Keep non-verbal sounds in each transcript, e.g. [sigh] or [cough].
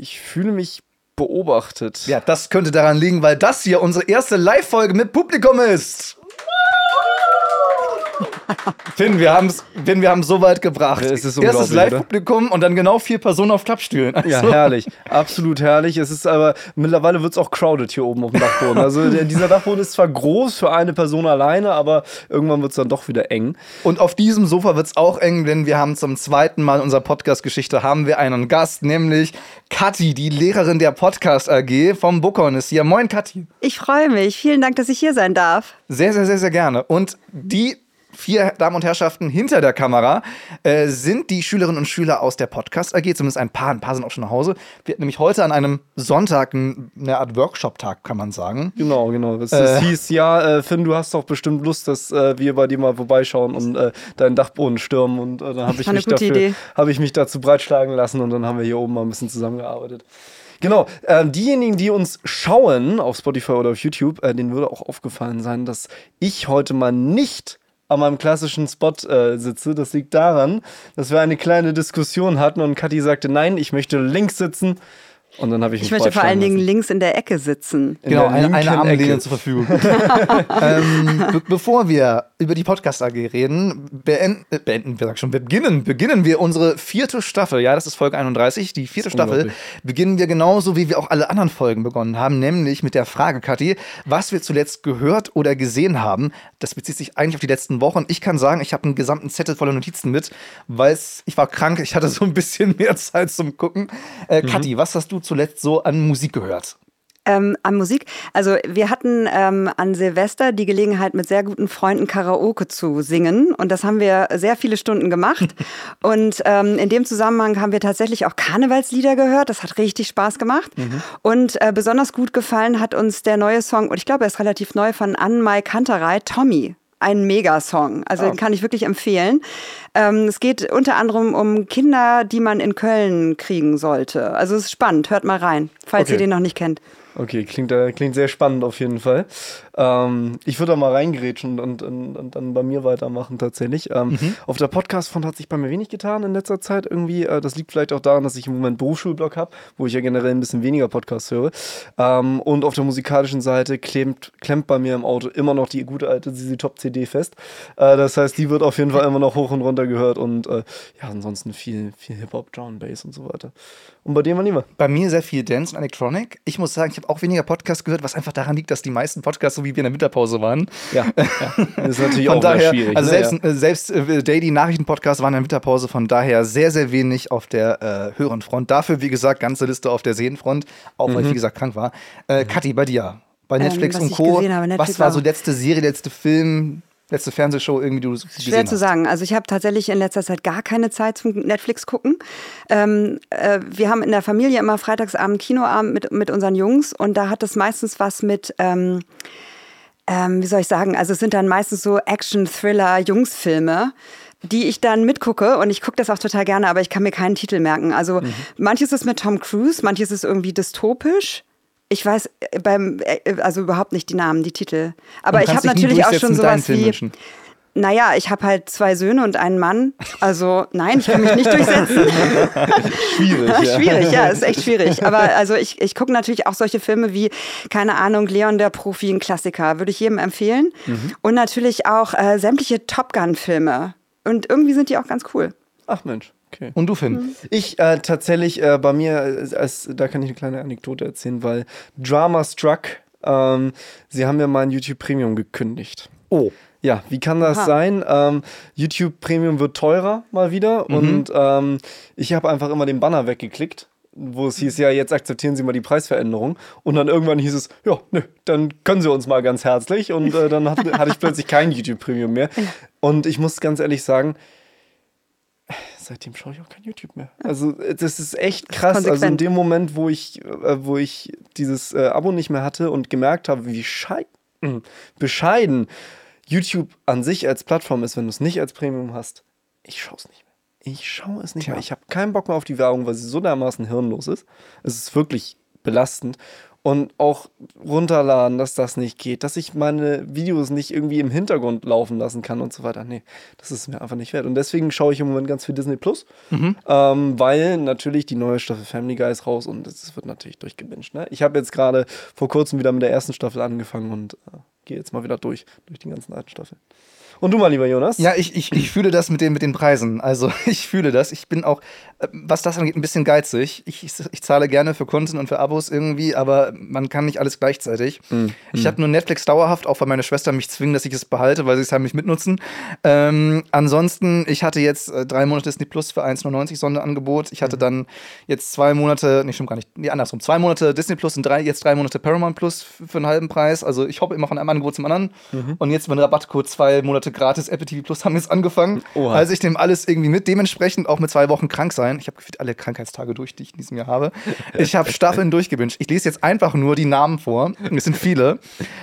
ich fühle mich beobachtet. Ja, das könnte daran liegen, weil das hier unsere erste Live-Folge mit Publikum ist. Finn, wir haben es Finn, wir haben so weit gebracht. Es ist Erstes Live-Publikum und dann genau vier Personen auf Klappstühlen. Also, Ja, herrlich. Absolut herrlich. Es ist aber, mittlerweile wird es auch crowded hier oben auf dem Dachboden. [laughs] Also dieser Dachboden ist zwar groß für eine Person alleine, aber irgendwann wird es dann doch wieder eng. Und auf diesem Sofa wird es auch eng, denn wir haben zum zweiten Mal in unserer Podcast-Geschichte haben wir einen Gast, nämlich Kathi, die Lehrerin der Podcast AG vom Bookhorn ist hier. Moin, Kathi. Ich freue mich. Vielen Dank, dass ich hier sein darf. Sehr, sehr, sehr, sehr gerne. Und die vier Damen und Herrschaften hinter der Kamera äh, sind die Schülerinnen und Schüler aus der Podcast AG, zumindest ein paar, ein paar sind auch schon nach Hause. Wir hatten nämlich heute an einem Sonntag ein- eine Art Workshop-Tag, kann man sagen. Genau, genau. Es, es hieß, ja, äh, Finn, du hast doch bestimmt Lust, dass äh, wir bei dir mal vorbeischauen und äh, deinen Dachboden stürmen. Und äh, dann habe ich, mich dafür- hab ich mich dazu breitschlagen lassen und dann haben wir hier oben mal ein bisschen zusammengearbeitet. Genau, äh, diejenigen, die uns schauen auf Spotify oder auf YouTube, äh, denen würde auch aufgefallen sein, dass ich heute mal nicht an meinem klassischen Spot äh, sitze. Das liegt daran, dass wir eine kleine Diskussion hatten und Kathi sagte, nein, ich möchte links sitzen. Und dann habe ich mich Ich möchte vor allen Dingen links in der Ecke sitzen. In genau, eine, eine Armlehne zur Verfügung. [laughs] ähm, be bevor wir über die Podcast AG reden, beenden, äh, beenden wir sag schon, beginnen, beginnen wir unsere vierte Staffel. Ja, das ist Folge 31. Die vierte Staffel beginnen wir genauso, wie wir auch alle anderen Folgen begonnen haben, nämlich mit der Frage, Kathi, was wir zuletzt gehört oder gesehen haben. Das bezieht sich eigentlich auf die letzten Wochen. Ich kann sagen, ich habe einen gesamten Zettel voller Notizen mit, weil ich war krank, ich hatte so ein bisschen [laughs] mehr Zeit zum Gucken. Äh, Kathi, was hast du zuletzt so an Musik gehört? Ähm, an Musik. Also wir hatten ähm, an Silvester die Gelegenheit, mit sehr guten Freunden Karaoke zu singen. Und das haben wir sehr viele Stunden gemacht. [laughs] und ähm, in dem Zusammenhang haben wir tatsächlich auch Karnevalslieder gehört. Das hat richtig Spaß gemacht. Und äh, besonders gut gefallen hat uns der neue Song, und ich glaube, er ist relativ neu, von Ann-Mai Kanterei, Tommy. Ein Megasong. Also den kann ich wirklich empfehlen. Ähm, es geht unter anderem um Kinder, die man in Köln kriegen sollte. Also es ist spannend. Hört mal rein, falls Okay. ihr den noch nicht kennt. Okay, klingt, äh, klingt sehr spannend auf jeden Fall. Ähm, ich würde da mal reingrätschen und, und, und dann bei mir weitermachen tatsächlich. Ähm, Auf der Podcast-Front hat sich bei mir wenig getan in letzter Zeit irgendwie. Äh, das liegt vielleicht auch daran, dass ich im Moment Berufsschulblog habe, wo ich ja generell ein bisschen weniger Podcasts höre. Ähm, und auf der musikalischen Seite klemmt, klemmt bei mir im Auto immer noch die gute alte Sisi Top CD fest. Äh, das heißt, die wird auf jeden Fall immer noch hoch und runter gehört und äh, ja, ansonsten viel, viel Hip-Hop, Drum, Bass und so weiter. Und bei dir, mein Lieber? Bei mir sehr viel Dance und Electronic. Ich muss sagen, ich habe auch weniger Podcasts gehört, was einfach daran liegt, dass die meisten Podcasts so wie wir in der Winterpause waren. Ja, ja. das ist natürlich Von auch sehr daher, schwierig. also ne? selbst, äh, selbst äh, Daily Nachrichtenpodcasts waren in der Winterpause, von daher sehr, sehr wenig auf der äh, höheren Front. Dafür, wie gesagt, ganze Liste auf der Sehenfront, auch weil ich, wie gesagt, krank war. Äh, Kathi, bei dir? Bei Netflix Mhm. was und Co. habe, Netflix was war so letzte Serie, letzte Film, letzte Fernsehshow irgendwie, du Schwer gesehen zu hast? sagen. Also ich habe tatsächlich in letzter Zeit gar keine Zeit zum Netflix gucken. Ähm, äh, wir haben in der Familie immer Freitagsabend Kinoabend mit, mit unseren Jungs und da hat es meistens was mit, ähm, ähm, wie soll ich sagen, also es sind dann meistens so Action-Thriller-Jungsfilme die ich dann mitgucke und ich gucke das auch total gerne, aber ich kann mir keinen Titel merken. Also manches ist mit Tom Cruise, manches ist irgendwie dystopisch. Ich weiß äh, beim äh, also überhaupt nicht die Namen, die Titel. Aber ich habe natürlich auch schon sowas wie wünschen. naja, ich habe halt zwei Söhne und einen Mann. Also nein, ich kann mich nicht durchsetzen. [laughs] schwierig. ja. schwierig, ja, ist echt schwierig. Aber also ich, ich gucke natürlich auch solche Filme wie, keine Ahnung, Leon der Profi, ein Klassiker, würde ich jedem empfehlen. Mhm. Und natürlich auch äh, sämtliche Top Gun-Filme. Und irgendwie sind die auch ganz cool. Ach Mensch, okay. Und du, Finn? Mhm. Ich äh, tatsächlich äh, bei mir, äh, als, da kann ich eine kleine Anekdote erzählen, weil Drama Struck, ähm, sie haben mir mein YouTube Premium gekündigt. Oh. Ja, wie kann das Aha. sein? Ähm, YouTube Premium wird teurer mal wieder und ähm, ich habe einfach immer den Banner weggeklickt, wo es hieß, ja, jetzt akzeptieren Sie mal die Preisveränderung. Und dann irgendwann hieß es, ja, nö, dann können Sie uns mal ganz herzlich. Und äh, dann hat, [laughs] hatte ich plötzlich kein YouTube Premium mehr. Und ich muss ganz ehrlich sagen, seitdem schaue ich auch kein YouTube mehr. Also äh, das ist echt krass. Also in Konsequent. dem Moment, wo ich, äh, wo ich dieses äh, Abo nicht mehr hatte und gemerkt habe, wie schei mh, bescheiden YouTube an sich als Plattform ist, wenn du es nicht als Premium hast, ich schaue es nicht mehr. Ich schaue es nicht mehr. Ich habe keinen Bock mehr auf die Werbung, weil sie so dermaßen hirnlos ist. Es ist wirklich belastend. Und auch runterladen, dass das nicht geht, dass ich meine Videos nicht irgendwie im Hintergrund laufen lassen kann und so weiter. Nee, das ist mir einfach nicht wert. Und deswegen schaue ich im Moment ganz viel Disney Plus, mhm. ähm, weil natürlich die neue Staffel Family Guy ist raus und es wird natürlich durchgebinged. Ne? Ich habe jetzt gerade vor kurzem wieder mit der ersten Staffel angefangen und äh, gehe jetzt mal wieder durch, durch die ganzen alten Staffeln. Und du mal, lieber Jonas? Ja, ich, ich, ich fühle das mit den, mit den Preisen. Also [laughs] ich fühle das. Ich bin auch, äh, was das angeht, ein bisschen geizig. Ich, ich, ich zahle gerne für Content und für Abos irgendwie, aber man kann nicht alles gleichzeitig. Mhm. Ich habe nur Netflix dauerhaft, auch weil meine Schwester mich zwingen, dass ich es behalte, weil sie es heimlich mitnutzen. Ähm, ansonsten, ich hatte jetzt äh, drei Monate Disney Plus für 1,99 Sonderangebot. Ich hatte mhm. dann jetzt zwei Monate, nee, stimmt gar nicht, nee, andersrum, zwei Monate Disney Plus und drei, jetzt drei Monate Paramount Plus für einen halben Preis. Also ich hoppe immer von einem Angebot zum anderen. Mhm. Und jetzt mit Rabattcode zwei Monate gratis Apple TV Plus haben jetzt angefangen. Oha. Also ich nehme alles irgendwie mit. Dementsprechend auch mit zwei Wochen krank sein. Ich habe alle Krankheitstage durch, die ich in diesem Jahr habe. Ich habe Staffeln [laughs] durchgewünscht. Ich lese jetzt einfach nur die Namen vor. Es sind viele.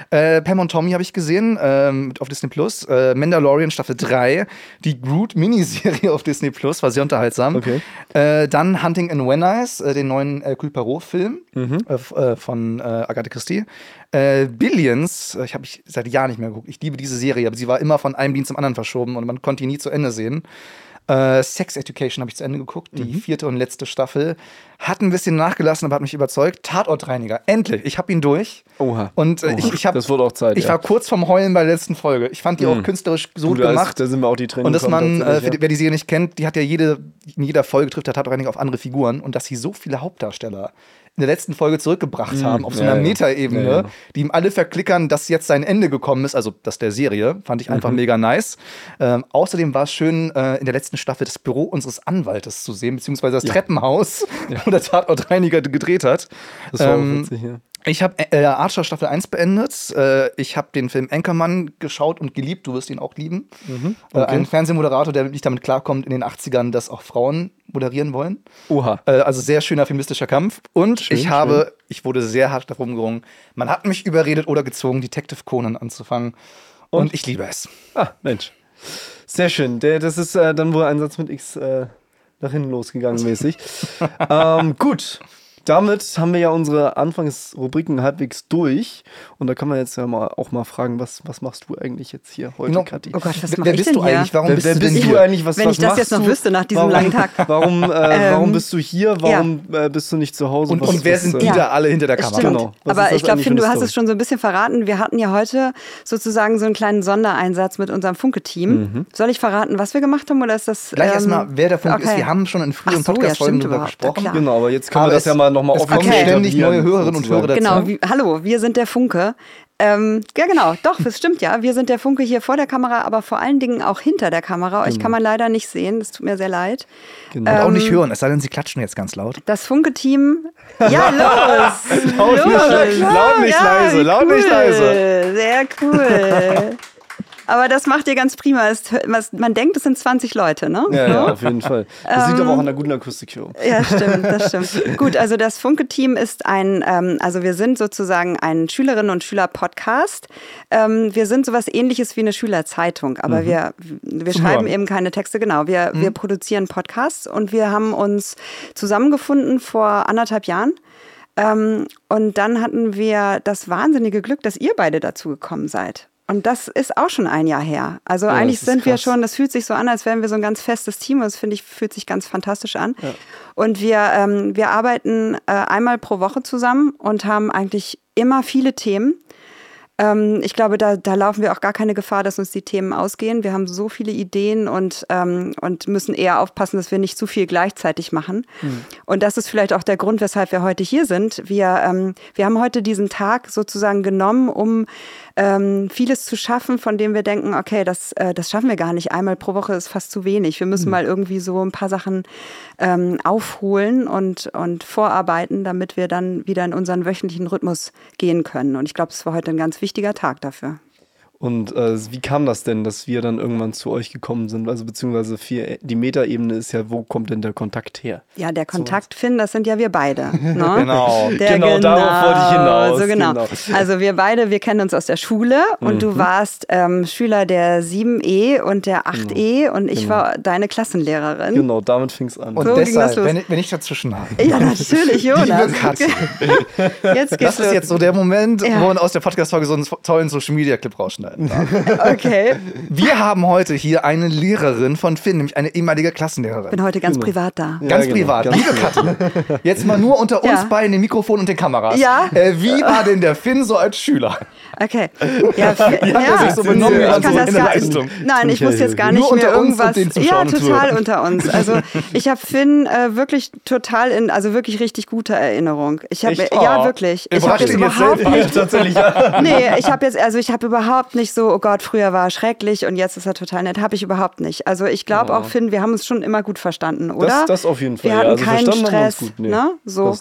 Äh, Pam und Tommy habe ich gesehen ähm, auf Disney Plus. Äh, Mandalorian Staffel 3. Die Groot Miniserie auf Disney Plus war sehr unterhaltsam. Okay. Äh, dann Hunting in Venice, äh, den neuen äh, Poirot Film mhm. Äh, äh, von Agatha Christie. Billions, ich habe ich seit Jahren nicht mehr geguckt. Ich liebe diese Serie, aber sie war immer von einem Dienst zum anderen verschoben und man konnte ihn nie zu Ende sehen. Äh, Sex Education habe ich zu Ende geguckt, die mhm. vierte und letzte Staffel. Hat ein bisschen nachgelassen, aber hat mich überzeugt. Tatortreiniger, endlich. Ich habe ihn durch. Oha. Und äh, Oha. ich, ich habe. Das wurde auch Zeit. Ich ja. war kurz vorm Heulen bei der letzten Folge. Ich fand die mhm. auch künstlerisch so gut gemacht. Da sind wir auch die Training. Und dass man, äh, für, wer die Serie nicht kennt, die hat ja jede, in jeder Folge trifft der Tatortreiniger auf andere Figuren und dass sie so viele Hauptdarsteller in der letzten Folge zurückgebracht mhm. haben, auf so einer ja, Metaebene, ja, ja. die ihm alle verklickern, dass jetzt sein Ende gekommen ist, also das der Serie, fand ich einfach mhm. mega nice. Ähm, außerdem war es schön, äh, in der letzten Staffel das Büro unseres Anwaltes zu sehen, beziehungsweise das Treppenhaus, wo der Tatortreiniger gedreht hat. Das war ähm, witzig, ja. Ich habe äh, Archer Staffel 1 beendet. Äh, ich habe den Film Anchorman geschaut und geliebt. Du wirst ihn auch lieben. Mhm, äh, okay. äh, ein Fernsehmoderator, der wirklich damit klarkommt, in den 80ern, dass auch Frauen moderieren wollen. Oha. Äh, also sehr schöner feministischer Kampf. Und schön, ich habe, schön. ich wurde sehr hart darum gerungen. Man hat mich überredet oder gezwungen, Detective Conan anzufangen. Und, und ich liebe es. Ah, Mensch. Sehr schön. Der, das ist äh, dann wohl ein Satz mit X nach hinten losgegangen [laughs] mäßig. ähm, gut damit haben wir ja unsere Anfangsrubriken halbwegs durch. Und da kann man jetzt ja mal auch mal fragen, was, was machst du eigentlich jetzt hier heute, no, Kathi? Oh Gott, was wer, bist du hier? eigentlich? Warum wer, bist, wer bist du, eigentlich? Was, Wenn was ich das jetzt noch du? wüsste nach diesem warum, langen Tag. [laughs] Warum, äh, warum bist du hier? Warum ja. äh, bist du nicht zu Hause? Und, und wer sind die ja. da alle hinter der Kamera? Genau. Aber ich glaube, Finn, du hast es schon so ein bisschen verraten. Wir hatten ja heute sozusagen so einen kleinen Sondereinsatz mit unserem Funke-Team. Mhm. Soll ich verraten, was wir gemacht haben oder ist das. Gleich ähm, erstmal, wer der Funke okay. ist. Wir haben schon in früheren Podcast-Folgen darüber gesprochen. Genau, aber jetzt können wir das ja mal nochmal offiziell ständig neue Hörerinnen und Hörer dazu. Genau, wie, hallo, wir sind der Funke. Ähm, ja, genau, doch, das stimmt ja. Wir sind der Funke hier vor der Kamera, aber vor allen Dingen auch hinter der Kamera. Euch genau. kann man leider nicht sehen, das tut mir sehr leid. Genau. Ähm, und auch nicht ähm, hören, es sei denn, Sie klatschen jetzt ganz laut. Das Funke-Team. Ja, [laughs] los! laut, los. Nicht, laut nicht ja, leise, laut cool. nicht leise. Sehr cool. [laughs] Aber das macht ihr ganz prima. man denkt, es sind 20 Leute, ne? Ja, ja auf jeden Fall. Das ähm, liegt aber auch an der guten Akustik hier. Ja, [laughs] stimmt, das stimmt. Gut, also das Funke-Team ist ein, ähm, also wir sind sozusagen ein Schülerinnen- und Schüler-Podcast. Ähm, wir sind sowas ähnliches wie eine Schülerzeitung, aber mhm. wir, wir schreiben eben keine Texte, genau. Wir, mhm. wir produzieren Podcasts und wir haben uns zusammengefunden vor anderthalb Jahren. Ähm, und dann hatten wir das wahnsinnige Glück, dass ihr beide dazu gekommen seid. Und das ist auch schon ein Jahr her. Also ja, eigentlich sind krass. wir schon, das fühlt sich so an, als wären wir so ein ganz festes Team. Das finde ich, fühlt sich ganz fantastisch an. Ja. Und wir, ähm, wir arbeiten äh, einmal pro Woche zusammen und haben eigentlich immer viele Themen. Ähm, ich glaube, da, da laufen wir auch gar keine Gefahr, dass uns die Themen ausgehen. Wir haben so viele Ideen und, ähm, und müssen eher aufpassen, dass wir nicht zu viel gleichzeitig machen. Mhm. Und das ist vielleicht auch der Grund, weshalb wir heute hier sind. Wir, ähm, wir haben heute diesen Tag sozusagen genommen, um ähm, vieles zu schaffen, von dem wir denken, okay, das, äh, das schaffen wir gar nicht. Einmal pro Woche ist fast zu wenig. Wir müssen mhm. mal irgendwie so ein paar Sachen ähm, aufholen und, und vorarbeiten, damit wir dann wieder in unseren wöchentlichen Rhythmus gehen können. Und ich glaube, es war heute ein ganz wichtiger Tag dafür. Und äh, wie kam das denn, dass wir dann irgendwann zu euch gekommen sind? Also beziehungsweise vier, die Metaebene ist ja, wo kommt denn der Kontakt her? Ja, der Kontakt, so Finn, das sind ja wir beide. [laughs] Ne? genau. Der, genau, genau, darauf wollte ich hinaus. So genau. genau. Also wir beide, wir kennen uns aus der Schule und mhm. du warst ähm, Schüler der 7e und der 8e genau. und ich genau. war deine Klassenlehrerin. Genau, damit fing es an. Und so deshalb, wenn ich, wenn ich dazwischen habe. Ja, natürlich, Jonas. [laughs] jetzt das ist jetzt so der Moment, ja. wo man aus der Podcast-Folge so einen tollen Social-Media-Clip rausschneidet schneiden darf. [laughs] Okay. Wir haben heute hier eine Lehrerin von Finn, nämlich eine ehemalige Klassenlehrerin. Ich bin heute ganz privat da. Ganz ja, genau. privat. Ganz Liebe Katrin, jetzt mal nur unter uns ja. beiden, dem Mikrofon und den Kameras. Ja. Äh, wie war denn der Finn so als Schüler? Okay. Ja, [laughs] wie hat er sich so benommen ich kann das gar, Leistung? Nein, ich muss jetzt gar nicht mehr irgendwas. ja, total unter uns. Also ich habe Finn äh, wirklich total in, also wirklich richtig gute Erinnerung. Ich habe ja wirklich. Ich habe jetzt überhaupt nicht. [laughs] Tatsächlich. nee, ich habe jetzt, also ich habe überhaupt nicht so, oh Gott, früher war er schrecklich und jetzt ist er total nett. Habe ich überhaupt nicht. Also ich glaube ja. auch, Finn, wir haben uns schon immer gut verstanden, oder? Das, das auf jeden Fall. Wir hatten also keinen Stress. Gut, nee, ne? so.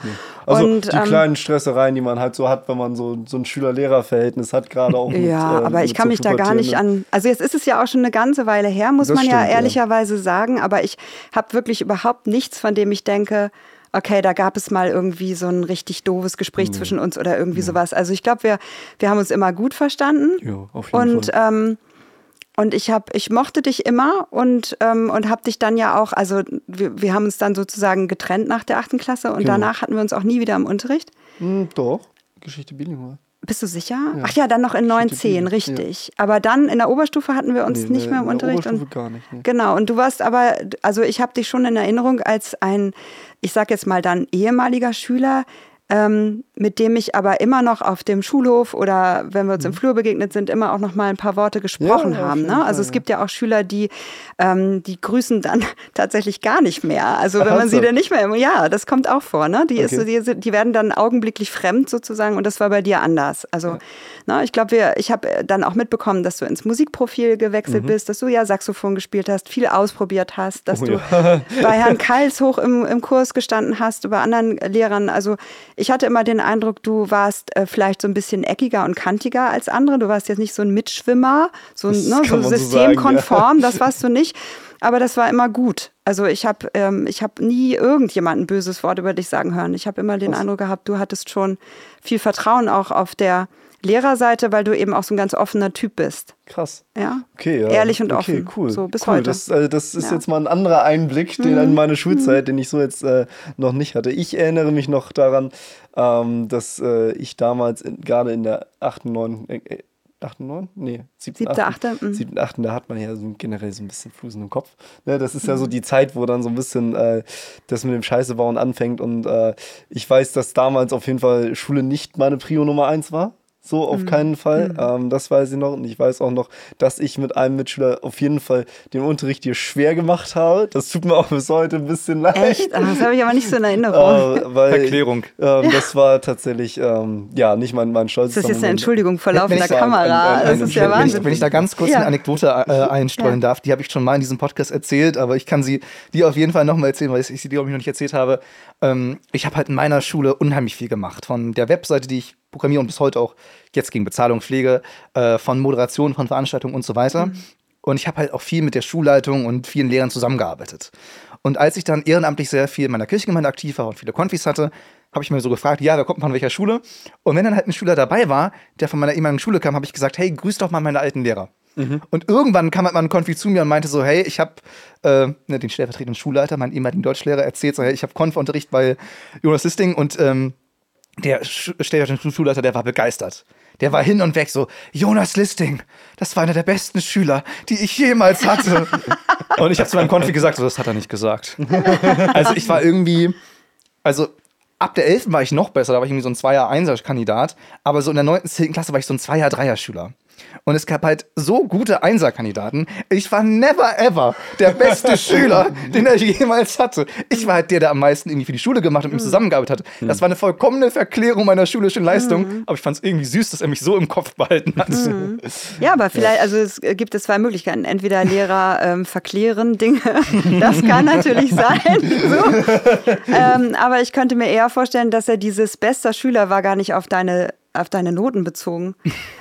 Also und, die ähm, kleinen Stressereien, die man halt so hat, wenn man so, so ein Schüler-Lehrer-Verhältnis hat, gerade auch. Mit, ja, äh, aber ich kann mich da gar nicht an. Also jetzt ist es ja auch schon eine ganze Weile her, muss das man stimmt, ja ehrlicherweise ja. sagen. Aber ich habe wirklich überhaupt nichts, von dem ich denke, okay, da gab es mal irgendwie so ein richtig doofes Gespräch mhm. zwischen uns oder irgendwie mhm. sowas. Also ich glaube, wir, wir haben uns immer gut verstanden. Ja, auf jeden und, Fall. Ähm, und ich habe, ich mochte dich immer und, ähm, und habe dich dann ja auch, also wir, wir haben uns dann sozusagen getrennt nach der achten Klasse und genau. danach hatten wir uns auch nie wieder im Unterricht. Hm, doch, Geschichte bilingual. Bist du sicher? Ja. Ach ja, dann noch in 9, 10, richtig. Ja. Aber dann in der Oberstufe hatten wir uns nee, nicht mehr im Unterricht. und, gar nicht. Nee. Genau, und du warst aber, also ich habe dich schon in Erinnerung als ein, ich sag jetzt mal dann ehemaliger Schüler, ähm, mit dem ich aber immer noch auf dem Schulhof oder wenn wir uns im mhm. Flur begegnet sind, immer auch noch mal ein paar Worte gesprochen ja, haben. Ne? Also es gibt ja auch Schüler, die, ähm, die grüßen dann [laughs] tatsächlich gar nicht mehr. Also wenn man also. sie dann nicht mehr, ja, das kommt auch vor. Ne? Die, okay. ist, die, die, werden dann augenblicklich fremd sozusagen und das war bei dir anders. Also ja. ne, ich glaube, ich habe dann auch mitbekommen, dass du ins Musikprofil gewechselt mhm. bist, dass du ja Saxophon gespielt hast, viel ausprobiert hast, dass oh, du ja. [laughs] bei Herrn Kals hoch im, im Kurs gestanden hast, bei anderen Lehrern. Also ich hatte immer den Eindruck, du warst äh, vielleicht so ein bisschen eckiger und kantiger als andere. Du warst jetzt nicht so ein Mitschwimmer, so, ne, so systemkonform, so das warst du nicht. Aber das war immer gut. Also ich habe ähm, hab nie irgendjemand ein böses Wort über dich sagen hören. Ich habe immer den Was? Eindruck gehabt, du hattest schon viel Vertrauen auch auf der Lehrerseite, weil du eben auch so ein ganz offener Typ bist. Krass. Ja. Okay, ja. Ehrlich und okay, offen. cool. So bis cool. heute. Das, äh, das ist ja. jetzt mal ein anderer Einblick den, mhm. in meine Schulzeit, mhm. den ich so jetzt äh, noch nicht hatte. Ich erinnere mich noch daran, ähm, dass äh, ich damals gerade in der 8., 9., 8., 9? Nee, 7., 8., 7., 8., da hat man ja so generell so ein bisschen Flusen im Kopf. Ne, das ist ja so mhm. die Zeit, wo dann so ein bisschen äh, das mit dem Scheißebauen anfängt und äh, ich weiß, dass damals auf jeden Fall Schule nicht meine Prio Nummer 1 war. So auf mhm. keinen Fall. Mhm. Ähm, das weiß ich noch. Und ich weiß auch noch, dass ich mit einem Mitschüler auf jeden Fall den Unterricht hier schwer gemacht habe. Das tut mir auch bis heute ein bisschen leid. Echt? Ach, das habe ich aber nicht so in [laughs] Erinnerung. Äh, weil, Erklärung. Ähm, das war tatsächlich, ähm, ja, nicht mein, mein Stolz. Das ist jetzt eine Entschuldigung vor laufender Kamera. Ein, ein, ein, das ist ja Wahnsinn. Wenn ich, wenn ich da ganz kurz ja. eine Anekdote äh, einstreuen ja. darf, die habe ich schon mal in diesem Podcast erzählt, aber ich kann sie dir auf jeden Fall nochmal erzählen, weil ich sie dir, glaube ich, noch nicht erzählt habe. Ähm, ich habe halt in meiner Schule unheimlich viel gemacht. Von der Webseite, die ich programmiere und bis heute auch jetzt gegen Bezahlung pflege, äh, von Moderation, von Veranstaltungen und so weiter. Mhm. Und ich habe halt auch viel mit der Schulleitung und vielen Lehrern zusammengearbeitet. Und als ich dann ehrenamtlich sehr viel in meiner Kirchengemeinde aktiv war und viele Konfis hatte, habe ich mir so gefragt, ja, wer kommt von welcher Schule? Und wenn dann halt ein Schüler dabei war, der von meiner ehemaligen Schule kam, habe ich gesagt, hey, grüß doch mal meine alten Lehrer. Mhm. Und irgendwann kam halt mal ein Konfi zu mir und meinte so, hey, ich habe äh, ne, den stellvertretenden Schulleiter, meinen ehemaligen Deutschlehrer, erzählt so, hey, ich habe Konf-Unterricht bei Jonas Listing und ähm, der stellvertretende Schulleiter, der war begeistert. Der war hin und weg so, Jonas Listing, das war einer der besten Schüler, die ich jemals hatte. [laughs] und ich habe zu meinem Konfi gesagt, so, das hat er nicht gesagt. also ich war irgendwie, also ab der 11. war ich noch besser, da war ich irgendwie so ein Zweier-Einser-Kandidat, aber so in der 9., 10. Klasse war ich so ein Zweier-Dreier-Schüler. Und es gab halt so gute Einser-Kandidaten. Ich war never ever der beste [laughs] Schüler, den er jemals hatte. Ich war halt der, der am meisten irgendwie für die Schule gemacht und mit ihm mhm. zusammengearbeitet hat. Das war eine vollkommene Verklärung meiner schulischen Leistung. Mhm. Aber ich fand es irgendwie süß, dass er mich so im Kopf behalten hat. [laughs] Ja, aber vielleicht, also es gibt es zwei Möglichkeiten. Entweder Lehrer ähm, verklären Dinge. [laughs] Das kann natürlich sein. So. Ähm, aber ich könnte mir eher vorstellen, dass er dieses bester Schüler war gar nicht auf deine auf deine Noten bezogen.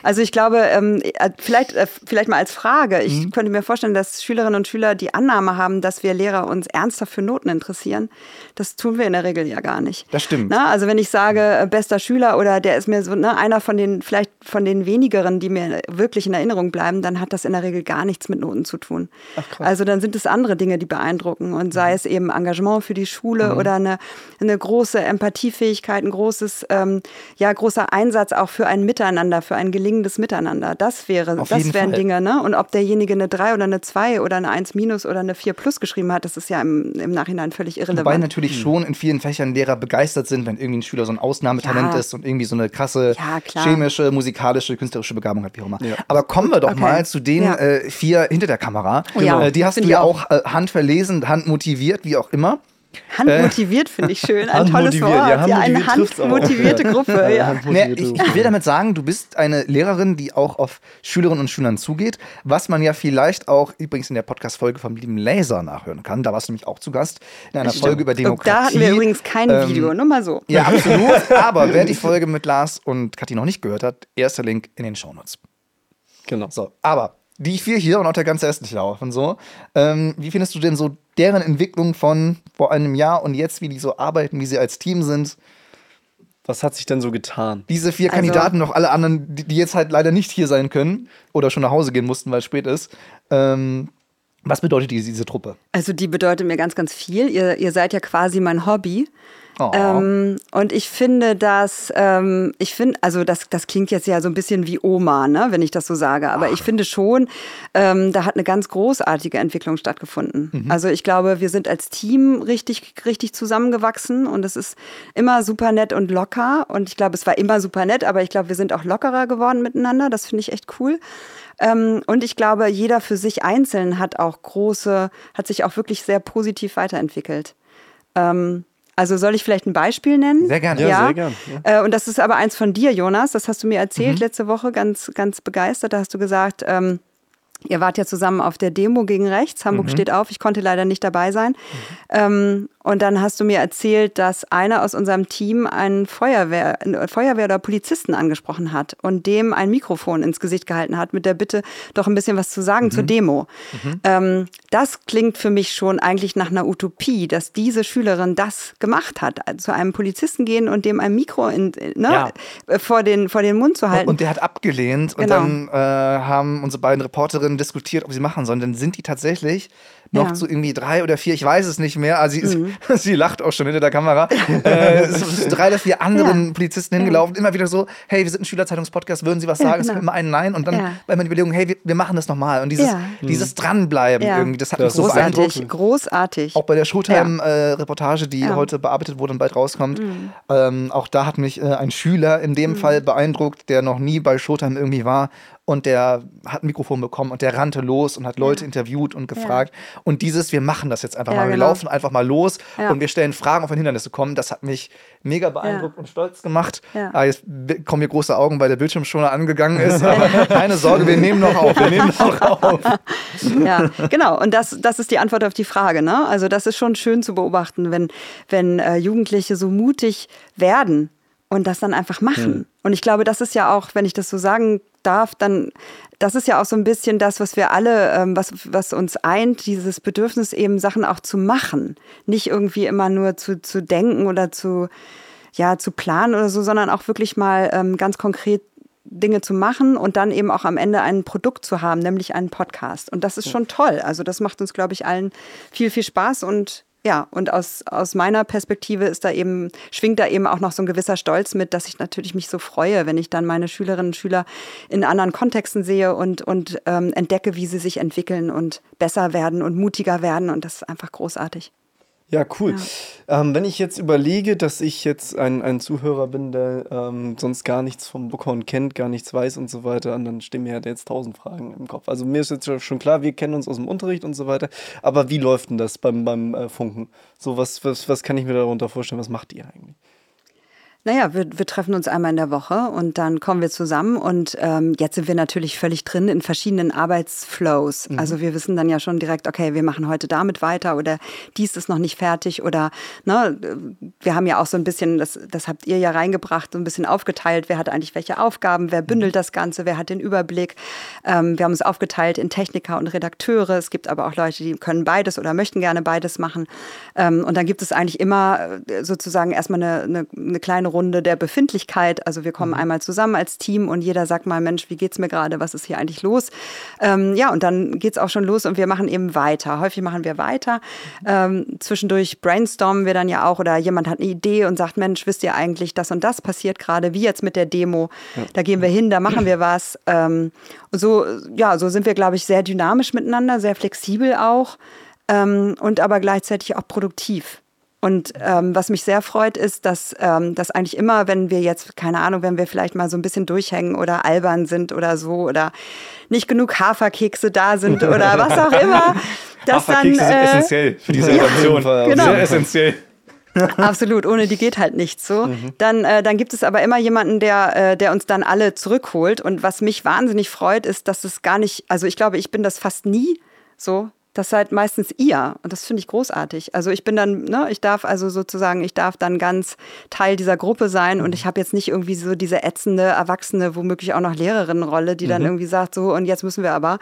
Also ich glaube, ähm, äh, vielleicht, äh, vielleicht mal als Frage, ich mhm. könnte mir vorstellen, dass Schülerinnen und Schüler die Annahme haben, dass wir Lehrer uns ernsthaft für Noten interessieren. Das tun wir in der Regel ja gar nicht. Das stimmt. Na, also wenn ich sage, äh, bester Schüler oder der ist mir so ne, einer von den, vielleicht von den wenigeren, die mir wirklich in Erinnerung bleiben, dann hat das in der Regel gar nichts mit Noten zu tun. Ach, also dann sind es andere Dinge, die beeindrucken und sei mhm. es eben Engagement für die Schule mhm. oder eine, eine große Empathiefähigkeit, ein großes, ähm, ja, großer Einsatz auch für ein Miteinander, für ein gelingendes Miteinander. Das wäre, Auf das wären Fall. Dinge, ne? Und ob derjenige eine 3 oder eine 2 oder eine 1 minus oder eine 4 plus geschrieben hat, das ist ja im, im Nachhinein völlig irrelevant. Wobei natürlich mhm. schon in vielen Fächern Lehrer begeistert sind, wenn irgendwie ein Schüler so ein Ausnahmetalent ja. ist und irgendwie so eine krasse ja, chemische, musikalische, künstlerische Begabung hat, wie auch immer. Ja. Aber kommen wir doch okay. mal zu den äh, vier hinter der Kamera. Oh, äh, die hast du ja auch, auch äh, handverlesen, handmotiviert, wie auch immer. Handmotiviert finde ich schön. Ein tolles Wort. Ja, ja eine handmotivierte Gruppe. Ja. Nee, ich, ich, will damit sagen, du bist eine Lehrerin, die auch auf Schülerinnen und Schülern zugeht, was man ja vielleicht auch übrigens in der Podcast-Folge vom lieben Laser nachhören kann. Da warst du nämlich auch zu Gast in einer Folge über Demokratie. da hatten wir übrigens kein ähm, Video, nur mal so. Ja, absolut. Aber wer die Folge mit Lars und Kathi noch nicht gehört hat, erster Link in den Shownotes. Genau. So, aber die vier hier und auch der ganze restliche Haufen so. Ähm, wie findest du denn so deren Entwicklung von vor einem Jahr und jetzt, wie die so arbeiten, wie sie als Team sind? Was hat sich denn so getan? Diese vier also, Kandidaten, noch alle anderen, die, die, jetzt halt leider nicht hier sein können oder schon nach Hause gehen mussten, weil es spät ist. Ähm, was bedeutet diese, diese Truppe? Also die bedeutet mir ganz, ganz viel. Ihr, ihr seid ja quasi mein Hobby. Oh. Ähm, und ich finde, dass, ähm, ich finde, also das, das klingt jetzt ja so ein bisschen wie Oma, ne, wenn ich das so sage, aber Ach. ich finde schon, ähm, da hat eine ganz großartige Entwicklung stattgefunden. Mhm. Also ich glaube, wir sind als Team richtig, richtig zusammengewachsen und es ist immer super nett und locker und ich glaube, es war immer super nett, aber ich glaube, wir sind auch lockerer geworden miteinander. Das finde ich echt cool. Ähm, und ich glaube, jeder für sich einzeln hat auch große, hat sich auch wirklich sehr positiv weiterentwickelt. Ähm, also soll ich vielleicht ein Beispiel nennen? Sehr gerne. Ja, ja. sehr gerne. Ja. Äh, und das ist aber eins von dir, Jonas. Das hast du mir erzählt mhm. letzte Woche, ganz, ganz begeistert. Da hast du gesagt, ähm, Ihr wart ja zusammen auf der Demo gegen rechts. Hamburg mhm. steht auf. Ich konnte leider nicht dabei sein. Mhm. Ähm, und dann hast du mir erzählt, dass einer aus unserem Team einen Feuerwehr, Feuerwehr oder Polizisten angesprochen hat und dem ein Mikrofon ins Gesicht gehalten hat mit der Bitte, doch ein bisschen was zu sagen mhm. zur Demo. Mhm. Ähm, das klingt für mich schon eigentlich nach einer Utopie, dass diese Schülerin das gemacht hat, zu einem Polizisten gehen und dem ein Mikro in, ne, ja. vor, den, vor den Mund zu halten. Und der hat abgelehnt genau. und dann äh, haben unsere beiden Reporterinnen diskutiert, ob sie machen sollen. Dann sind die tatsächlich noch ja. zu irgendwie drei oder vier, ich weiß es nicht mehr. Also sie, mhm. [laughs] sie lacht auch schon hinter der Kamera. äh, so [laughs] drei oder vier anderen ja. Polizisten hingelaufen, immer wieder so, hey, wir sind ein Schülerzeitungspodcast, würden Sie was sagen? Ja, genau. Es kommt immer ein Nein und dann ja. bei meiner Überlegung, hey, wir, wir, machen das nochmal. Und dieses, dieses Dranbleiben irgendwie, das hat das mich so beeindruckt. Großartig. Auch bei der Showtime-Reportage, äh, die heute bearbeitet wurde und bald rauskommt, mhm. ähm, auch da hat mich äh, ein Schüler in dem mhm. Fall beeindruckt, der noch nie bei Showtime irgendwie war und der hat ein Mikrofon bekommen und der rannte los und hat Leute ja. interviewt und gefragt. Ja. Und dieses, wir machen das jetzt einfach ja, mal, wir genau. laufen einfach mal los und wir stellen Fragen, auf ein Hindernisse kommen, das hat mich mega beeindruckt und stolz gemacht. Ah, jetzt kommen mir große Augen, weil der Bildschirm schon angegangen ist. Aber [laughs] keine Sorge, wir nehmen noch auf. Wir nehmen noch auf. [laughs] ja, genau. Und das, das ist die Antwort auf die Frage. Ne? Also das ist schon schön zu beobachten, wenn, wenn äh, Jugendliche so mutig werden und das dann einfach machen. Hm. Und ich glaube, das ist ja auch, wenn ich das so sagen darf, dann, das ist ja auch so ein bisschen das, was wir alle, ähm, was, was uns eint, dieses Bedürfnis eben Sachen auch zu machen. Nicht irgendwie immer nur zu, zu denken oder zu, ja, zu planen oder so, sondern auch wirklich mal ähm, ganz konkret Dinge zu machen und dann eben auch am Ende ein Produkt zu haben, nämlich einen Podcast. Und das ist schon toll. Also das macht uns, glaube ich, allen viel, viel Spaß und ja, und aus, aus meiner Perspektive ist da eben, schwingt da eben auch noch so ein gewisser Stolz mit, dass ich natürlich mich so freue, wenn ich dann meine Schülerinnen und Schüler in anderen Kontexten sehe und, und ähm, entdecke, wie sie sich entwickeln und besser werden und mutiger werden. Und das ist einfach großartig. Ja, cool. Ja. Ähm, wenn ich jetzt überlege, dass ich jetzt ein, ein Zuhörer bin, der ähm, sonst gar nichts vom Bookhorn kennt, gar nichts weiß und so weiter, und dann stehen mir halt jetzt tausend Fragen im Kopf. Also mir ist jetzt schon klar, wir kennen uns aus dem Unterricht und so weiter, aber wie läuft denn das beim, beim äh, Funken? So, was, was, was kann ich mir darunter vorstellen? Was macht ihr eigentlich? Naja, wir, wir treffen uns einmal in der Woche und dann kommen wir zusammen und ähm, jetzt sind wir natürlich völlig drin in verschiedenen Arbeitsflows. Mhm. Also wir wissen dann ja schon direkt, okay, wir machen heute damit weiter oder dies ist noch nicht fertig oder ne, wir haben ja auch so ein bisschen, das, das habt ihr ja reingebracht, so ein bisschen aufgeteilt, wer hat eigentlich welche Aufgaben, wer bündelt mhm. das Ganze, wer hat den Überblick. Ähm, wir haben es aufgeteilt in Techniker und Redakteure. Es gibt aber auch Leute, die können beides oder möchten gerne beides machen. Ähm, und dann gibt es eigentlich immer äh, sozusagen erstmal eine, eine, eine kleine Runde der Befindlichkeit. Also wir kommen mhm. einmal zusammen als Team und jeder sagt mal, Mensch, wie geht's mir gerade? Was ist hier eigentlich los? Ähm, ja, und dann geht's auch schon los und wir machen eben weiter. Häufig machen wir weiter. Ähm, zwischendurch brainstormen wir dann ja auch oder jemand hat eine Idee und sagt, Mensch, wisst ihr eigentlich, das und das passiert gerade, wie jetzt mit der Demo. Ja. Da gehen wir hin, da machen wir was. Ähm, so, ja, so sind wir, glaube ich, sehr dynamisch miteinander, sehr flexibel auch ähm, und aber gleichzeitig auch produktiv. Und ähm, was mich sehr freut, ist, dass, ähm, dass eigentlich immer, wenn wir jetzt, keine Ahnung, wenn wir vielleicht mal so ein bisschen durchhängen oder albern sind oder so oder nicht genug Haferkekse da sind [laughs] oder was auch immer, dass Haferkekse dann. Äh, sind essentiell für die [laughs] Situation. Ja, genau. Sehr essentiell. Absolut, ohne die geht halt nichts so. Mhm. Dann, äh, dann gibt es aber immer jemanden, der, äh, der uns dann alle zurückholt. Und was mich wahnsinnig freut, ist, dass es gar nicht, also ich glaube, ich bin das fast nie so, das seid meistens ihr. Und das finde ich großartig. Also ich bin dann, ne, ich darf also sozusagen, ich darf dann ganz Teil dieser Gruppe sein und ich habe jetzt nicht irgendwie so diese ätzende, erwachsene, womöglich auch noch Lehrerinnenrolle, die dann mhm. irgendwie sagt, so und jetzt müssen wir aber.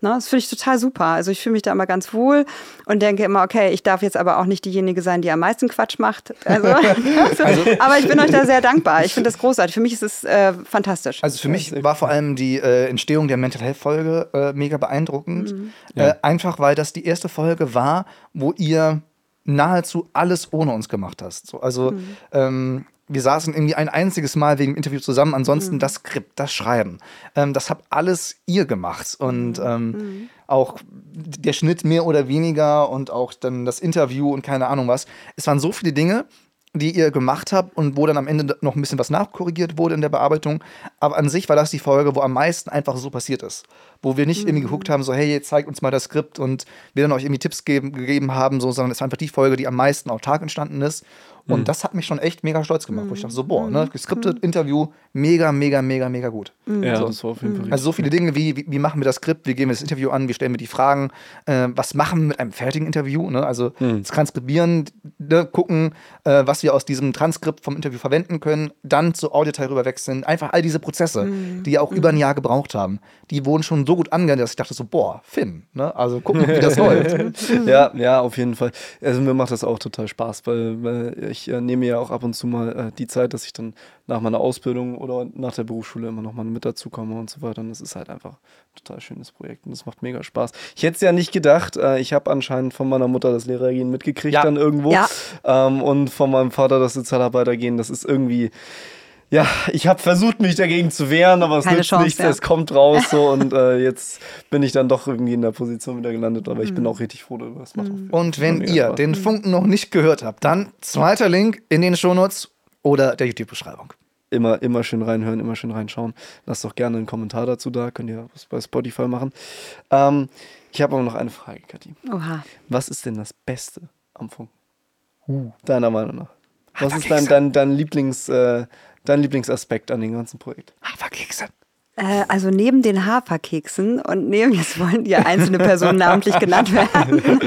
Ne, das finde ich total super. Also ich fühle mich da immer ganz wohl und denke immer, okay, ich darf jetzt aber auch nicht diejenige sein, die am meisten Quatsch macht. Also, [laughs] [laughs] also aber ich bin euch da sehr dankbar. Ich finde das großartig. Für mich ist es äh, fantastisch. Also für mich war vor allem die äh, Entstehung der Mental Health Folge äh, mega beeindruckend. Mhm. Ja. Äh, einfach weil das die erste Folge war, wo ihr nahezu alles ohne uns gemacht hast. So, also mhm. ähm, wir saßen irgendwie ein einziges Mal wegen dem Interview zusammen. Ansonsten mhm. das Skript, das Schreiben, ähm, das habt alles ihr gemacht. Und mhm. ähm, mhm. auch der Schnitt mehr oder weniger und auch dann das Interview und keine Ahnung was. Es waren so viele Dinge, die ihr gemacht habt und wo dann am Ende noch ein bisschen was nachkorrigiert wurde in der Bearbeitung. Aber an sich war das die Folge, wo am meisten einfach so passiert ist. Wo wir nicht mhm. irgendwie geguckt haben, so, hey, jetzt zeigt uns mal das Skript und wir dann euch irgendwie Tipps geben, gegeben haben, so, sondern es war einfach die Folge, die am meisten autark entstanden ist und mhm. das hat mich schon echt mega stolz gemacht, wo ich dachte so, boah, ne, mhm. geskriptet, Interview, mega, mega, mega, mega gut. Mhm. Ja, so. das war auf jeden Fall Also so viele Dinge, wie, wie, wie, machen wir das Skript, wie gehen wir das Interview an, wie stellen wir die Fragen, äh, was machen wir mit einem fertigen Interview, ne? also mhm. das Transkribieren, ne? gucken, äh, was wir aus diesem Transkript vom Interview verwenden können, dann zu Audioteil rüberwechseln, einfach all diese Prozesse, mhm. die ja auch über ein Jahr gebraucht haben, die wurden schon so gut angegangen, dass ich dachte so, boah, Finn, ne? also gucken, wie das [laughs] läuft. ja, ja, auf jeden Fall. Also mir macht das auch total Spaß, weil, weil ich äh, nehme ja auch ab und zu mal äh, die Zeit, dass ich dann nach meiner Ausbildung oder nach der Berufsschule immer noch mal mit dazu komme und so weiter. Und das ist halt einfach ein total schönes Projekt und das macht mega Spaß. Ich hätte es ja nicht gedacht. Äh, ich habe anscheinend von meiner Mutter das Lehrergehen mitgekriegt ja. dann irgendwo. Ja. Ähm, und von meinem Vater das Sozialarbeitergehen. Das ist irgendwie ja, ich habe versucht, mich dagegen zu wehren, aber es Keine nützt Chance, nichts, ja. es kommt raus so und [laughs] äh, jetzt bin ich dann doch irgendwie in der Position wieder gelandet, aber ich bin mhm. auch richtig froh darüber. Mhm. Und wenn ihr den Funken noch nicht gehört habt, dann zweiter Link in den Shownotes oder der YouTube-Beschreibung. Immer, immer schön reinhören, immer schön reinschauen. Lasst doch gerne einen Kommentar dazu da, könnt ihr was bei Spotify machen. Ähm, ich habe aber noch eine Frage, Kathi. Oha. Was ist denn das Beste am Funken? Uh. Deiner Meinung nach? Was ist dein, dein, dein Lieblings, äh, dein Lieblingsaspekt an dem ganzen Projekt? Haferkekse. Äh, also neben den Haferkeksen und neben, jetzt wollen ja einzelne Personen namentlich genannt werden. [laughs]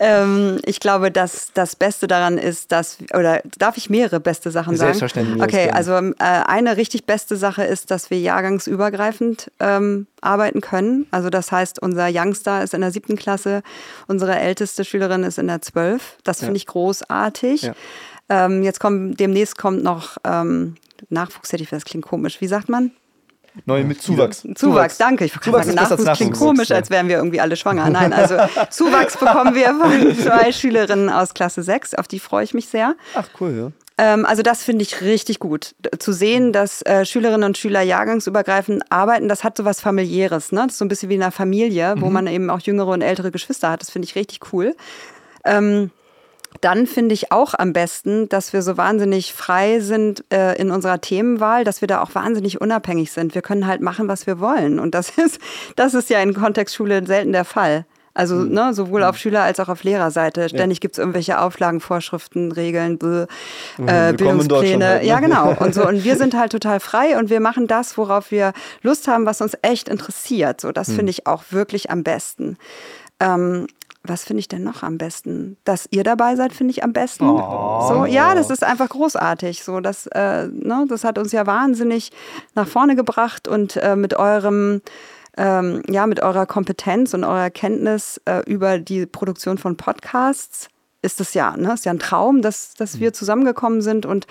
ähm, ich glaube, dass das Beste daran ist, dass, oder darf ich mehrere beste Sachen sagen? Selbstverständlich. Okay, also äh, eine richtig beste Sache ist, dass wir jahrgangsübergreifend ähm, arbeiten können. Also das heißt, unser Youngster ist in der siebten Klasse, unsere älteste Schülerin ist in der zwölf. Das finde ja. ich großartig. Ja. Ähm, jetzt kommt, demnächst kommt noch ähm, Nachwuchs, das klingt komisch. Wie sagt man? Neu mit Zuwachs. Zuwachs, Zuwachs danke. Ich Zuwachs sagen, Nachwuchs, Nachwuchs klingt komisch, als wären wir irgendwie alle schwanger. Nein, also [laughs] Zuwachs bekommen wir von zwei Schülerinnen aus Klasse 6, auf die freue ich mich sehr. Ach, cool, ja. Ähm, also das finde ich richtig gut. Zu sehen, dass äh, Schülerinnen und Schüler jahrgangsübergreifend arbeiten, das hat so was familiäres. Ne? Das ist so ein bisschen wie in einer Familie, wo mhm. man eben auch jüngere und ältere Geschwister hat. Das finde ich richtig cool. Ähm, dann finde ich auch am besten, dass wir so wahnsinnig frei sind äh, in unserer Themenwahl, dass wir da auch wahnsinnig unabhängig sind. Wir können halt machen, was wir wollen. Und das [laughs] ist, das ist ja in Kontextschule selten der Fall. Also mhm. ne, sowohl auf Schüler- als auch auf Lehrerseite. Ständig ja. gibt es irgendwelche Auflagen, Vorschriften, Regeln, Bl mhm, äh, Bildungspläne. Halt, ne? Ja, genau. Und so. Und wir [laughs] sind halt total frei und wir machen das, worauf wir Lust haben, was uns echt interessiert. So, das mhm. finde ich auch wirklich am besten. Ähm, was finde ich denn noch am besten? Dass ihr dabei seid, finde ich am besten. Oh. So, ja, das ist einfach großartig. So, das, äh, ne, das hat uns ja wahnsinnig nach vorne gebracht und äh, mit eurem ähm, ja, mit eurer Kompetenz und eurer Kenntnis äh, über die Produktion von Podcasts ist es ja, ne? Ist ja ein Traum, dass, dass wir mhm. zusammengekommen sind und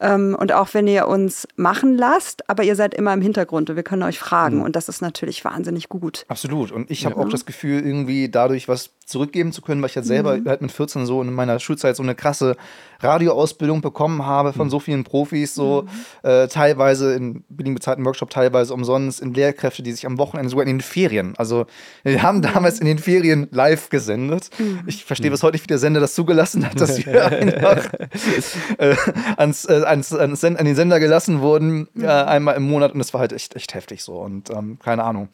ähm, und auch wenn ihr uns machen lasst, aber ihr seid immer im Hintergrund und wir können euch fragen. Mhm. Und das ist natürlich wahnsinnig gut. Absolut. Und ich habe ja. auch das Gefühl, irgendwie dadurch was zurückgeben zu können, weil ich halt selber mhm. halt mit 14 so in meiner Schulzeit so eine krasse Radioausbildung bekommen habe von mhm. so vielen Profis, so mhm. äh, teilweise in billigen bezahlten Workshop, teilweise umsonst, in Lehrkräfte, die sich am Wochenende sogar in den Ferien, also wir haben mhm. damals in den Ferien live gesendet. Ich verstehe bis heute nicht, wie der Sender das zugelassen hat, dass wir [laughs] einfach äh, ans, äh, ans, ans, an den Sender gelassen wurden, äh, einmal im Monat und das war halt echt, echt heftig so und ähm, keine Ahnung.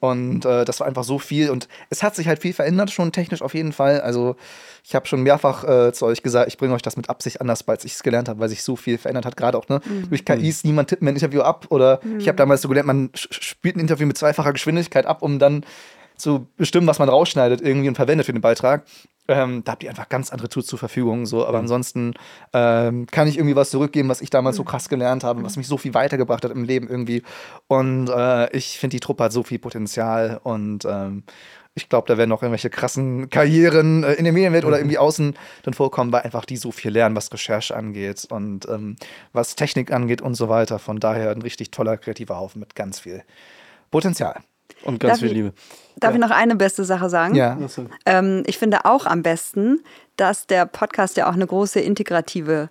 Und äh, das war einfach so viel. Und es hat sich halt viel verändert, schon technisch auf jeden Fall. Also ich habe schon mehrfach äh, zu euch gesagt, ich bringe euch das mit Absicht anders, als ich es gelernt habe, weil sich so viel verändert hat. Gerade auch ne? Mhm. durch KIs, niemand tippt mir ein Interview ab. Oder mhm. ich habe damals so gelernt, man spielt ein Interview mit zweifacher Geschwindigkeit ab, um dann zu bestimmen, was man rausschneidet irgendwie und verwendet für den Beitrag. Ähm, da habt ihr einfach ganz andere Tools zur Verfügung. So. Aber mhm. ansonsten ähm, kann ich irgendwie was zurückgeben, was ich damals so mhm. krass gelernt habe, was mich so viel weitergebracht hat im Leben irgendwie. Und äh, ich finde, die Truppe hat so viel Potenzial und ähm, ich glaube, da werden noch irgendwelche krassen Karrieren äh, in der Medienwelt oder mhm. irgendwie außen dann vorkommen, weil einfach die so viel lernen, was Recherche angeht und ähm, was Technik angeht und so weiter. Von daher ein richtig toller kreativer Haufen mit ganz viel Potenzial. Und ganz darf viel Liebe. Ich, darf ja. ich noch eine beste Sache sagen? Ja. Ähm, ich finde auch am besten, dass der Podcast ja auch eine große integrative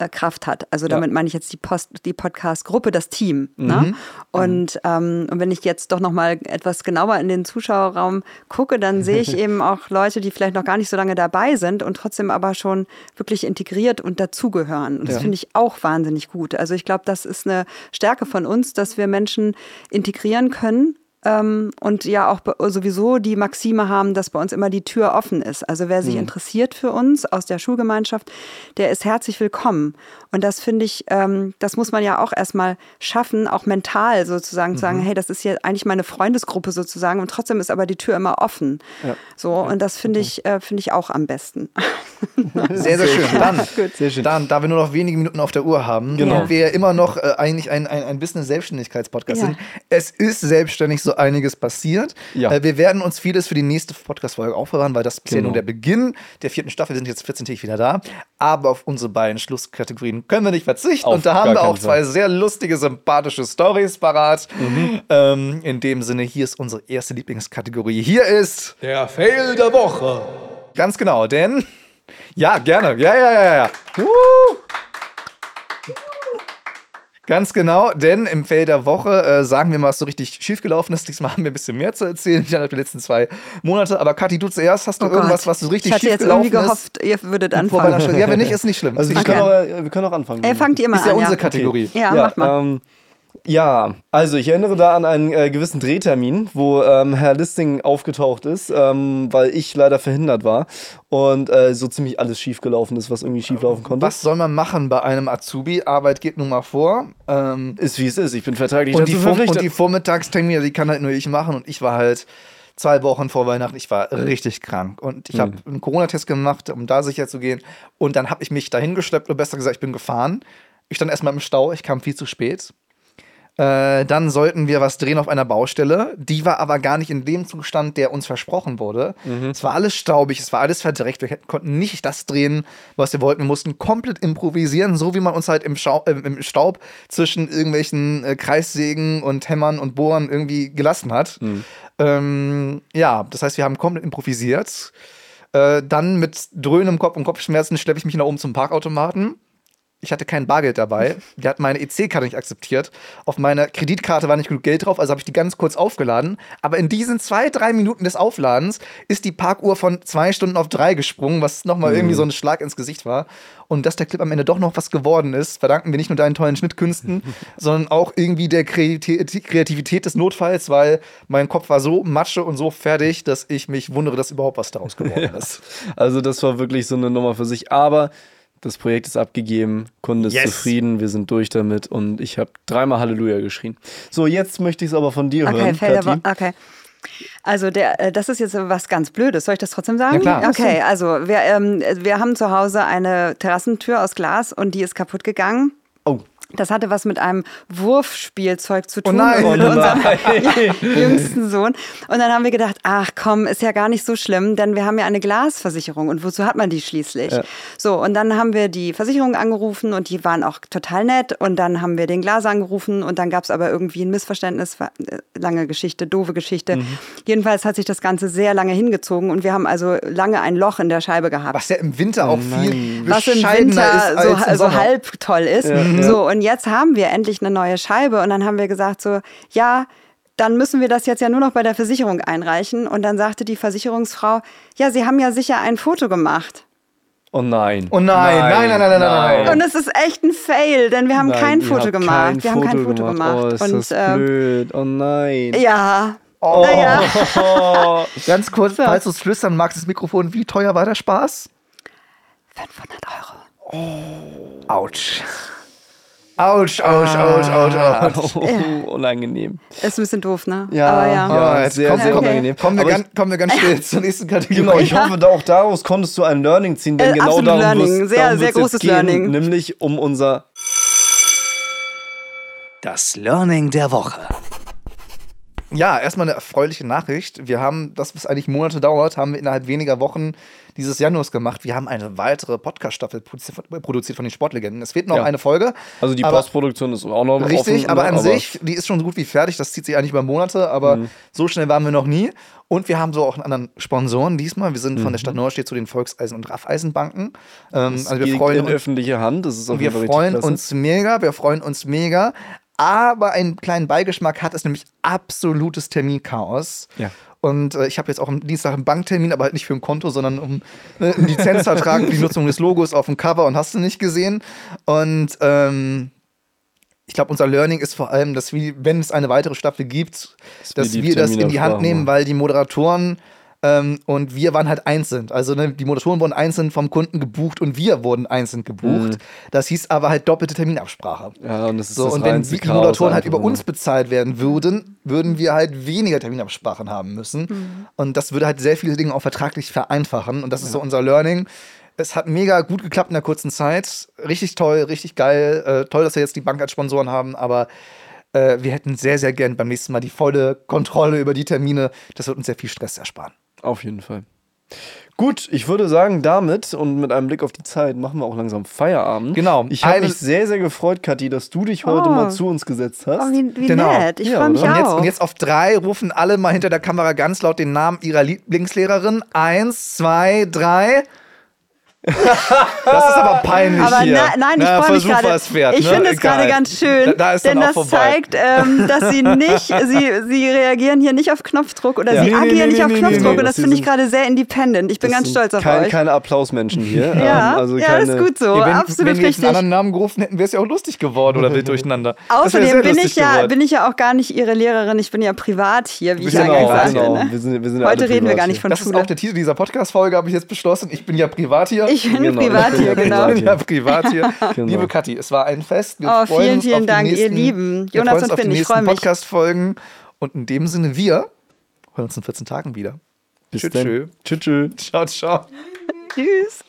äh, Kraft hat. Also damit ja. meine ich jetzt die, die Podcast-Gruppe, das Team. Ne? Mhm. Ne? Und, ähm, und wenn ich jetzt doch noch mal etwas genauer in den Zuschauerraum gucke, dann sehe ich [laughs] eben auch Leute, die vielleicht noch gar nicht so lange dabei sind und trotzdem aber schon wirklich integriert und dazugehören. Und das ja. finde ich auch wahnsinnig gut. Also ich glaube, das ist eine Stärke von uns, dass wir Menschen integrieren können ähm, und ja auch sowieso die Maxime haben, dass bei uns immer die Tür offen ist. Also wer sich mhm. interessiert für uns aus der Schulgemeinschaft, der ist herzlich willkommen. Und das finde ich, ähm, das muss man ja auch erstmal schaffen, auch mental sozusagen mhm. zu sagen, mhm. hey, das ist ja eigentlich meine Freundesgruppe sozusagen und trotzdem ist aber die Tür immer offen. Ja. So, und das finde ich, äh, finde ich auch am besten. [laughs] sehr, sehr schön. Dann, sehr schön. dann, da wir nur noch wenige Minuten auf der Uhr haben, genau. wir immer noch äh, eigentlich ein, ein, ein Business-Selbstständigkeits-Podcast ja. sind. Es ist selbstständig so einiges passiert. Ja. Äh, wir werden uns vieles für die nächste Podcast-Folge aufbewahren, weil das ist genau. ja nur der Beginn der vierten Staffel. Wir sind jetzt 14 Tage wieder da. Aber auf unsere beiden Schlusskategorien können wir nicht verzichten. Auf und da haben wir auch zwei sehr lustige, sympathische Stories parat. Mhm. Ähm, in dem Sinne, hier ist unsere erste Lieblingskategorie. Hier ist der Fail der Woche. Ganz genau, denn ja, gerne. Ja, ja, ja, ja. Uh. Ganz genau, denn im Feld der Woche äh, sagen wir mal, was so richtig schiefgelaufen ist. Diesmal haben wir ein bisschen mehr zu erzählen, ich die letzten zwei Monate. Aber Kathi, du zuerst, hast du oh irgendwas, was so richtig schiefgelaufen ist? Ich hatte jetzt irgendwie gehofft, ihr würdet anfangen. Ja, wenn nicht, ist nicht schlimm. Also wir, können auch, wir können auch anfangen. Ey, fangt ihr mal ist an. Ist ja unsere Kategorie. Okay. Ja, ja, macht mal. Ähm, ja, also ich erinnere da an einen äh, gewissen Drehtermin, wo ähm, Herr Listing aufgetaucht ist, ähm, weil ich leider verhindert war und äh, so ziemlich alles schiefgelaufen ist, was irgendwie schieflaufen konnte. Was soll man machen bei einem Azubi? Arbeit geht nun mal vor. Ähm, ist wie es ist. Ich bin vertraglich und die, und die Vormittagstermine, die kann halt nur ich machen und ich war halt zwei Wochen vor Weihnachten, ich war richtig krank. Und ich habe mhm. einen Corona-Test gemacht, um da sicher zu gehen. Und dann habe ich mich dahin geschleppt, oder besser gesagt, ich bin gefahren. Ich stand erstmal im Stau, ich kam viel zu spät. Äh, dann sollten wir was drehen auf einer Baustelle. Die war aber gar nicht in dem Zustand, der uns versprochen wurde. Mhm. Es war alles staubig, es war alles verdreckt. Wir konnten nicht das drehen, was wir wollten. Wir mussten komplett improvisieren, so wie man uns halt im, Schau äh, im Staub zwischen irgendwelchen äh, Kreissägen und Hämmern und Bohren irgendwie gelassen hat. Mhm. Ähm, ja, das heißt, wir haben komplett improvisiert. Äh, dann mit dröhnendem Kopf und Kopfschmerzen schleppe ich mich nach oben zum Parkautomaten Ich hatte kein Bargeld dabei. Die hat meine EC-Karte nicht akzeptiert. Auf meiner Kreditkarte war nicht genug Geld drauf, also habe ich die ganz kurz aufgeladen. Aber in diesen zwei, drei Minuten des Aufladens ist die Parkuhr von zwei Stunden auf drei gesprungen, was nochmal irgendwie so ein Schlag ins Gesicht war. Und dass der Clip am Ende doch noch was geworden ist, verdanken wir nicht nur deinen tollen Schnittkünsten, [laughs] sondern auch irgendwie der Kreati- Kreativität des Notfalls, weil mein Kopf war so matsche und so fertig, dass ich mich wundere, dass überhaupt was daraus geworden [laughs] ist. Also das war wirklich so eine Nummer für sich. Aber das Projekt ist abgegeben, Kunde ist Yes. zufrieden, wir sind durch damit und ich habe dreimal Halleluja geschrien. So, jetzt möchte ich es aber von dir Okay, hören, Kathi. Wo- okay. Also der, äh, das ist jetzt was ganz Blödes. Soll ich das trotzdem sagen? Ja, klar. Okay, also wir, ähm, wir haben zu Hause eine Terrassentür aus Glas und die ist kaputt gegangen. Oh. Das hatte was mit einem Wurfspielzeug zu tun nein. mit Oh unserem nein. [laughs] jüngsten Sohn. Und dann haben wir gedacht, ach komm, ist ja gar nicht so schlimm, denn wir haben ja eine Glasversicherung und wozu hat man die schließlich? So, und dann haben wir die Versicherung angerufen und die waren auch total nett und dann haben wir den Glas angerufen und dann gab es aber irgendwie ein Missverständnis, äh, lange Geschichte, doofe Geschichte. Mhm. Jedenfalls hat sich das Ganze sehr lange hingezogen und wir haben also lange ein Loch in der Scheibe gehabt Was ja im Winter auch viel was im Winter ist als so, so Sommer. halb toll ist. So, und jetzt haben wir endlich eine neue Scheibe und dann haben wir gesagt so, ja, dann müssen wir das jetzt ja nur noch bei der Versicherung einreichen. Und dann sagte die Versicherungsfrau, ja, Sie haben ja sicher ein Foto gemacht. Oh nein. Oh nein, nein, nein, nein, nein, nein, nein. Und es ist echt ein Fail, denn wir haben Nein, kein Foto gemacht. kein wir haben kein Foto gemacht. Oh, ist und das äh, blöd. Oh nein. ja. Oh. Naja, [laughs] [laughs] Ganz kurz, falls du es flüstern magst, das Mikrofon, wie teuer war der Spaß? 500 Euro. Autsch. Autsch, Autsch, Autsch, Autsch, Autsch. Oh, unangenehm. Ist ein bisschen doof, ne? Ja, Aber ja. ja, jetzt sehr, komm, sehr komm, unangenehm. Kommen wir, ganz, kommen wir ganz schnell [laughs] zur nächsten Kategorie. Genau, ich hoffe, da auch daraus konntest du ein Learning ziehen, denn Äh, genau darum Learning. wir's- Sehr, darum sehr großes gehen, Learning. Nämlich um unser Das Learning der Woche. Ja, erstmal eine erfreuliche Nachricht. Wir haben, das was eigentlich Monate dauert, haben wir innerhalb weniger Wochen dieses Januars gemacht. Wir haben eine weitere Podcast-Staffel produ- produziert von den Sportlegenden. Es fehlt noch Ja. eine Folge. Also die aber- Postproduktion ist auch noch Richtig, offen, aber ne, an sich, die ist schon so gut wie fertig. Das zieht sich eigentlich über Monate, aber Mhm. so schnell waren wir noch nie. Und wir haben so auch einen anderen Sponsoren diesmal. Wir sind von der Mhm. Stadt Neustadt zu den Volkseisen- und Raffeisenbanken. Ähm, also wir freuen in uns. öffentliche Hand. Das ist auf Wir freuen uns mega, wir freuen uns mega. Aber einen kleinen Beigeschmack hat es nämlich absolutes Terminchaos. Ja. Und äh, ich habe jetzt auch am Dienstag einen Banktermin, aber halt nicht für ein Konto, sondern um äh, einen Lizenzvertrag für die Nutzung des Logos auf dem Cover und hast du nicht gesehen. Und ähm, ich glaube, unser Learning ist vor allem, dass wir, wenn es eine weitere Staffel gibt, dass wir wir, die das in die Hand nehmen, weil die Moderatoren ähm, und wir waren halt einzeln. Also ne, die Moderatoren wurden einzeln vom Kunden gebucht und wir wurden einzeln gebucht. Das hieß aber halt doppelte Terminabsprache. Ja, und das ist So, das und wenn die Chaos Moderatoren halt über nur. uns bezahlt werden würden, würden wir halt weniger Terminabsprachen haben müssen. Und das würde halt sehr viele Dinge auch vertraglich vereinfachen. Und das ist so unser Learning. Es hat mega gut geklappt in der kurzen Zeit. Richtig toll, richtig geil. Äh, toll, dass wir jetzt die Bank als Sponsoren haben, aber äh, wir hätten sehr, sehr gern beim nächsten Mal die volle Kontrolle über die Termine. Das wird uns sehr viel Stress ersparen. Auf jeden Fall. Gut, ich würde sagen, damit und mit einem Blick auf die Zeit machen wir auch langsam Feierabend. Genau. Ich habe mich sehr, sehr gefreut, Kathi, dass du dich heute Oh. mal zu uns gesetzt hast. Oh, wie, wie Genau. nett. Ich Ja, freue mich? Und jetzt, auch. und jetzt auf drei rufen alle mal hinter der Kamera ganz laut den Namen ihrer Lieblingslehrerin. Eins, zwei, drei. Das ist aber peinlich Aber hier. na, nein, ich Na, freue mich gerade. wert, ich ne? finde es gerade ganz schön, Da, da denn das vorbei. zeigt, ähm, dass sie nicht, [laughs] sie, sie reagieren hier nicht auf Knopfdruck oder Ja. sie Nee, nee, agieren nee, nicht auf nee, nee, Knopfdruck nee, und das finde ich gerade sehr independent. Ich bin ganz stolz auf keine, euch. Keine Applausmenschen hier. [laughs] ja, Ähm, also ja, keine, das ist gut so, Ja, wenn, absolut wenn wir jetzt richtig. einen anderen Namen gerufen hätten, wäre es ja auch lustig geworden oder wild durcheinander. Außerdem bin ich, ja, geworden. bin ich ja auch gar nicht ihre Lehrerin, ich bin ja privat hier, wie ich Genau, eingangs sagte. genau. Ne? Wir wir sind ja Heute reden wir gar nicht von das ist Schule. auch der Titel dieser Podcast-Folge, habe ich jetzt beschlossen. Ich bin ja privat hier. Ich bin Genau, privat ich bin hier, [laughs] ja genau. Ich bin ja privat hier. [laughs] Genau. Liebe Kathi, es war ein Fest. Wir Oh, freuen vielen, uns vielen auf Dank, ihr nächsten, Lieben. wir Jonas freuen uns und auf die Finn, ich nächsten freu mich. Podcast-Folgen. Und in dem Sinne, wir hören uns in 14 Tagen wieder. Bis Tschüss, dann. tschö. Tschüss. tschüss. Ciao, ciao. Tschüss.